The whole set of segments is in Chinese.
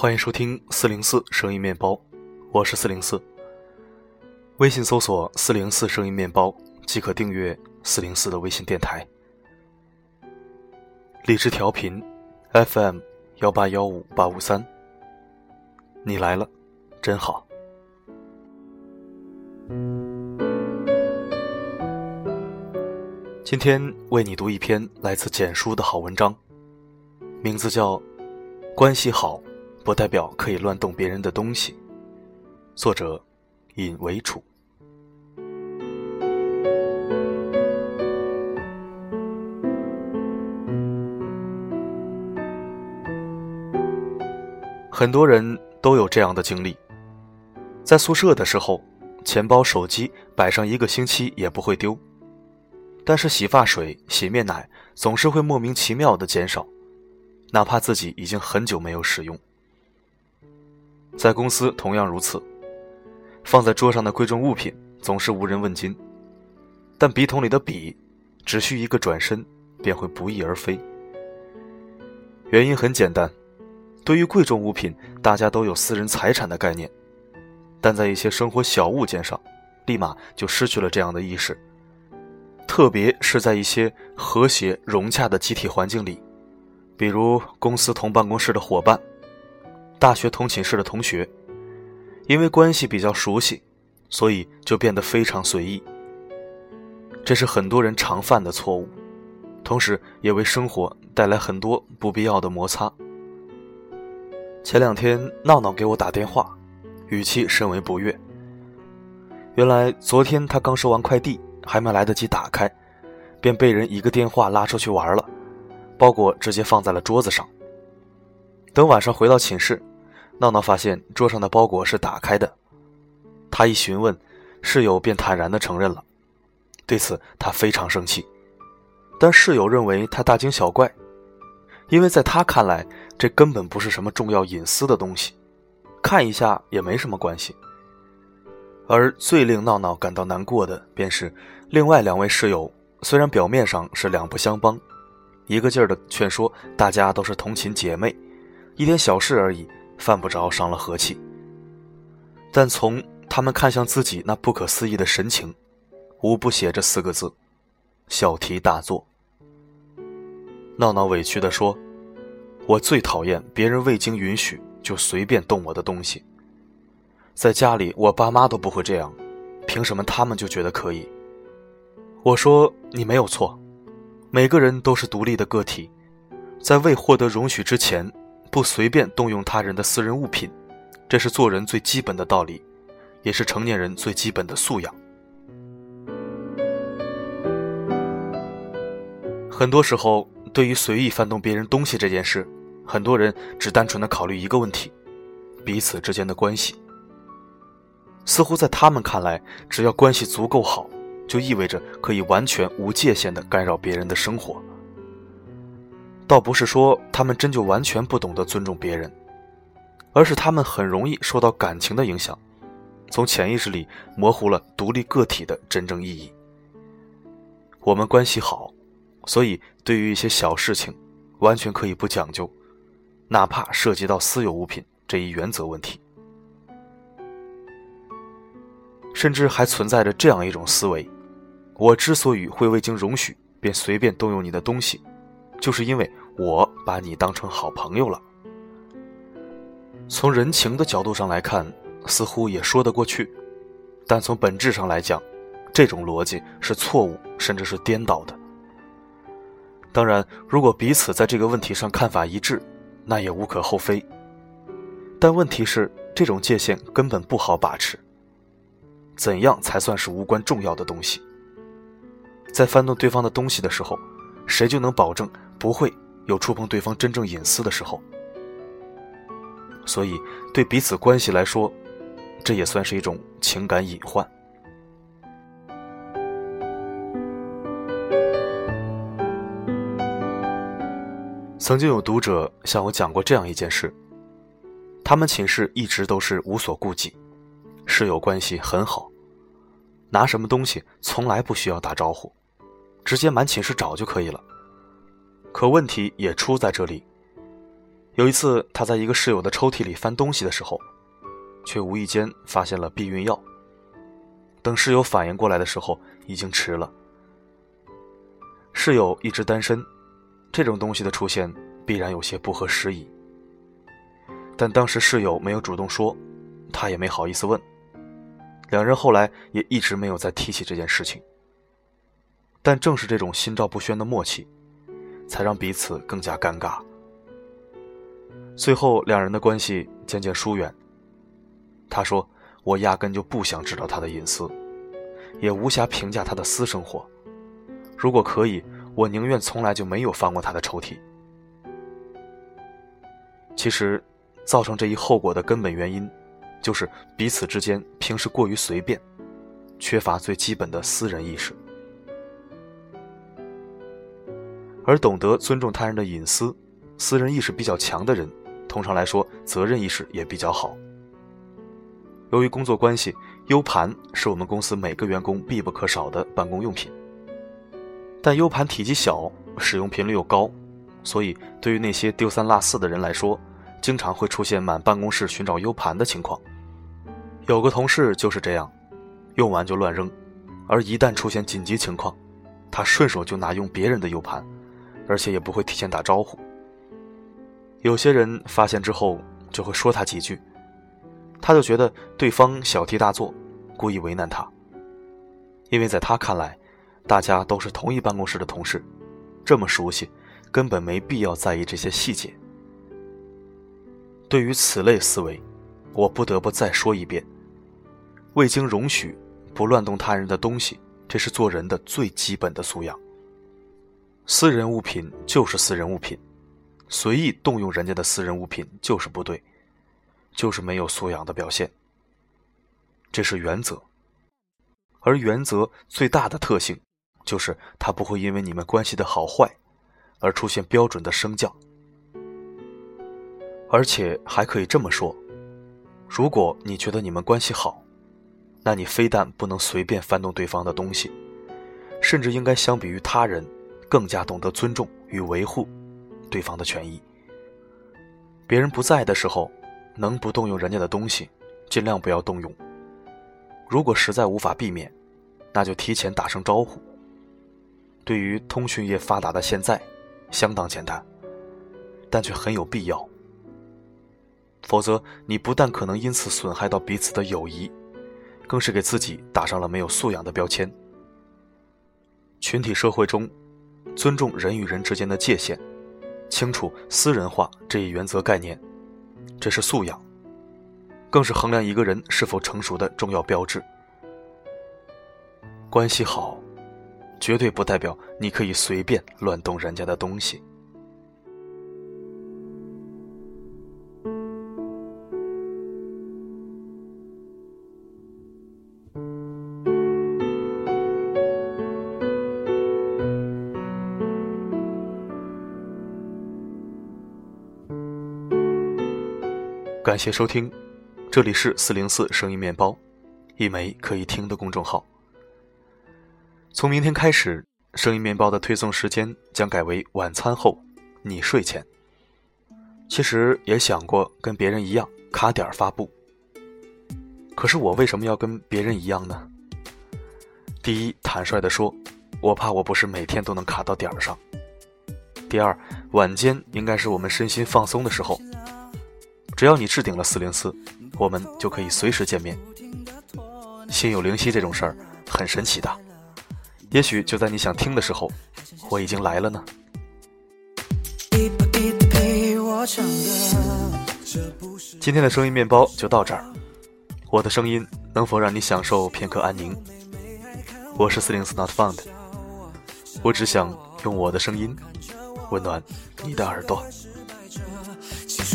欢迎收听四零四声音面包，我是四零四。微信搜索“四零四声音面包”即可订阅四零四的微信电台。理智调频，FM 幺八幺五八五三。你来了，真好。今天为你读一篇来自简书的好文章，名字叫《关系好》。不代表可以乱动别人的东西。作者：尹维楚。很多人都有这样的经历：在宿舍的时候，钱包、手机摆上一个星期也不会丢，但是洗发水、洗面奶总是会莫名其妙的减少，哪怕自己已经很久没有使用。在公司同样如此，放在桌上的贵重物品总是无人问津，但笔筒里的笔，只需一个转身便会不翼而飞。原因很简单，对于贵重物品，大家都有私人财产的概念，但在一些生活小物件上，立马就失去了这样的意识。特别是在一些和谐融洽的集体环境里，比如公司同办公室的伙伴。大学同寝室的同学，因为关系比较熟悉，所以就变得非常随意。这是很多人常犯的错误，同时也为生活带来很多不必要的摩擦。前两天闹闹给我打电话，语气甚为不悦。原来昨天他刚收完快递，还没来得及打开，便被人一个电话拉出去玩了，包裹直接放在了桌子上。等晚上回到寝室。闹闹发现桌上的包裹是打开的，他一询问，室友便坦然地承认了。对此，他非常生气，但室友认为他大惊小怪，因为在他看来，这根本不是什么重要隐私的东西，看一下也没什么关系。而最令闹闹感到难过的，便是另外两位室友，虽然表面上是两不相帮，一个劲儿的劝说大家都是同寝姐妹，一点小事而已。犯不着伤了和气，但从他们看向自己那不可思议的神情，无不写着四个字：小题大做。闹闹委屈地说：“我最讨厌别人未经允许就随便动我的东西。在家里，我爸妈都不会这样，凭什么他们就觉得可以？”我说：“你没有错，每个人都是独立的个体，在未获得容许之前。”不随便动用他人的私人物品，这是做人最基本的道理，也是成年人最基本的素养。很多时候，对于随意翻动别人东西这件事，很多人只单纯的考虑一个问题：彼此之间的关系。似乎在他们看来，只要关系足够好，就意味着可以完全无界限的干扰别人的生活。倒不是说他们真就完全不懂得尊重别人，而是他们很容易受到感情的影响，从潜意识里模糊了独立个体的真正意义。我们关系好，所以对于一些小事情，完全可以不讲究，哪怕涉及到私有物品这一原则问题。甚至还存在着这样一种思维：我之所以会未经容许便随便动用你的东西。就是因为我把你当成好朋友了。从人情的角度上来看，似乎也说得过去，但从本质上来讲，这种逻辑是错误，甚至是颠倒的。当然，如果彼此在这个问题上看法一致，那也无可厚非。但问题是，这种界限根本不好把持。怎样才算是无关重要的东西？在翻动对方的东西的时候，谁就能保证？不会有触碰对方真正隐私的时候，所以对彼此关系来说，这也算是一种情感隐患。曾经有读者向我讲过这样一件事：他们寝室一直都是无所顾忌，室友关系很好，拿什么东西从来不需要打招呼，直接满寝室找就可以了。可问题也出在这里。有一次，他在一个室友的抽屉里翻东西的时候，却无意间发现了避孕药。等室友反应过来的时候，已经迟了。室友一直单身，这种东西的出现必然有些不合时宜。但当时室友没有主动说，他也没好意思问。两人后来也一直没有再提起这件事情。但正是这种心照不宣的默契，才让彼此更加尴尬。最后，两人的关系渐渐疏远。他说：“我压根就不想知道他的隐私，也无暇评价他的私生活。如果可以，我宁愿从来就没有翻过他的抽屉。”其实，造成这一后果的根本原因，就是彼此之间平时过于随便，缺乏最基本的私人意识。而懂得尊重他人的隐私、私人意识比较强的人，通常来说责任意识也比较好。由于工作关系，U 盘是我们公司每个员工必不可少的办公用品。但 U 盘体积小，使用频率又高，所以对于那些丢三落四的人来说，经常会出现满办公室寻找 U 盘的情况。有个同事就是这样，用完就乱扔，而一旦出现紧急情况，他顺手就拿用别人的 U 盘。而且也不会提前打招呼。有些人发现之后就会说他几句，他就觉得对方小题大做，故意为难他。因为在他看来，大家都是同一办公室的同事，这么熟悉，根本没必要在意这些细节。对于此类思维，我不得不再说一遍：未经容许，不乱动他人的东西，这是做人的最基本的素养。私人物品就是私人物品，随意动用人家的私人物品就是不对，就是没有素养的表现。这是原则，而原则最大的特性，就是它不会因为你们关系的好坏，而出现标准的升降。而且还可以这么说：如果你觉得你们关系好，那你非但不能随便翻动对方的东西，甚至应该相比于他人。更加懂得尊重与维护对方的权益。别人不在的时候，能不动用人家的东西，尽量不要动用。如果实在无法避免，那就提前打声招呼。对于通讯业发达的现在，相当简单，但却很有必要。否则，你不但可能因此损害到彼此的友谊，更是给自己打上了没有素养的标签。群体社会中。尊重人与人之间的界限，清楚私人化这一原则概念，这是素养，更是衡量一个人是否成熟的重要标志。关系好，绝对不代表你可以随便乱动人家的东西。感谢收听，这里是四零四声音面包，一枚可以听的公众号。从明天开始，声音面包的推送时间将改为晚餐后，你睡前。其实也想过跟别人一样卡点发布，可是我为什么要跟别人一样呢？第一，坦率的说，我怕我不是每天都能卡到点儿上。第二，晚间应该是我们身心放松的时候。只要你置顶了四零四，我们就可以随时见面。心有灵犀这种事儿很神奇的，也许就在你想听的时候，我已经来了呢。今天的声音面包就到这儿，我的声音能否让你享受片刻安宁？我是四零四 Not Found，我只想用我的声音温暖你的耳朵。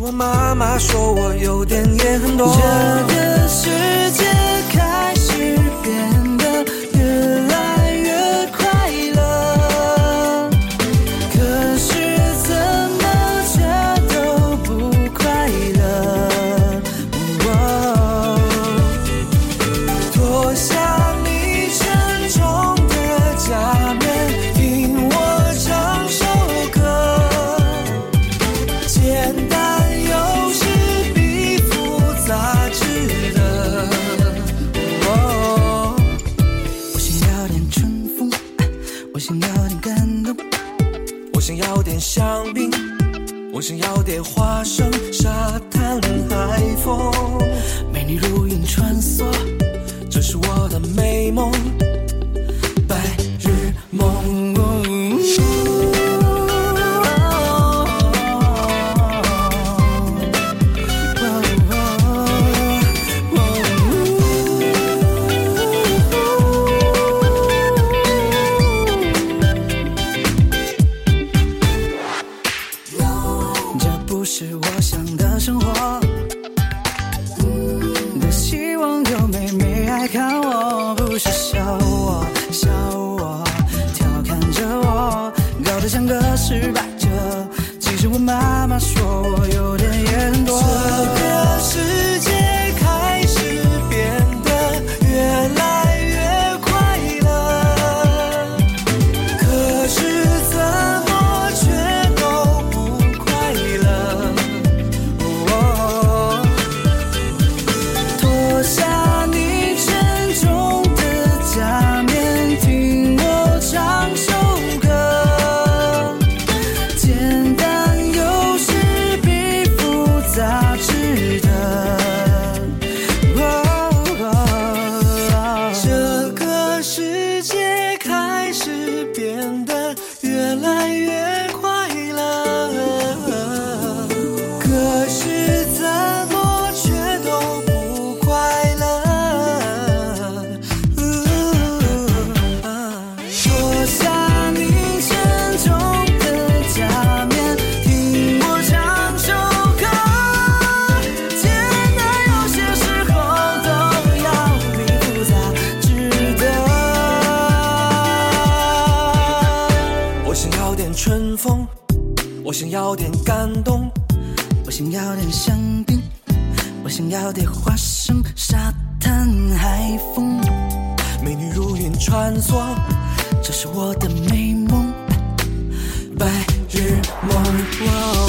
我妈妈说我有点也很多。这个世界开始变香槟我想要点花生沙滩海风。美女如 crossroads. 我想要点感动我想要点香槟我想要点花生沙滩海风美女如云穿梭这是我的美梦白日梦 woo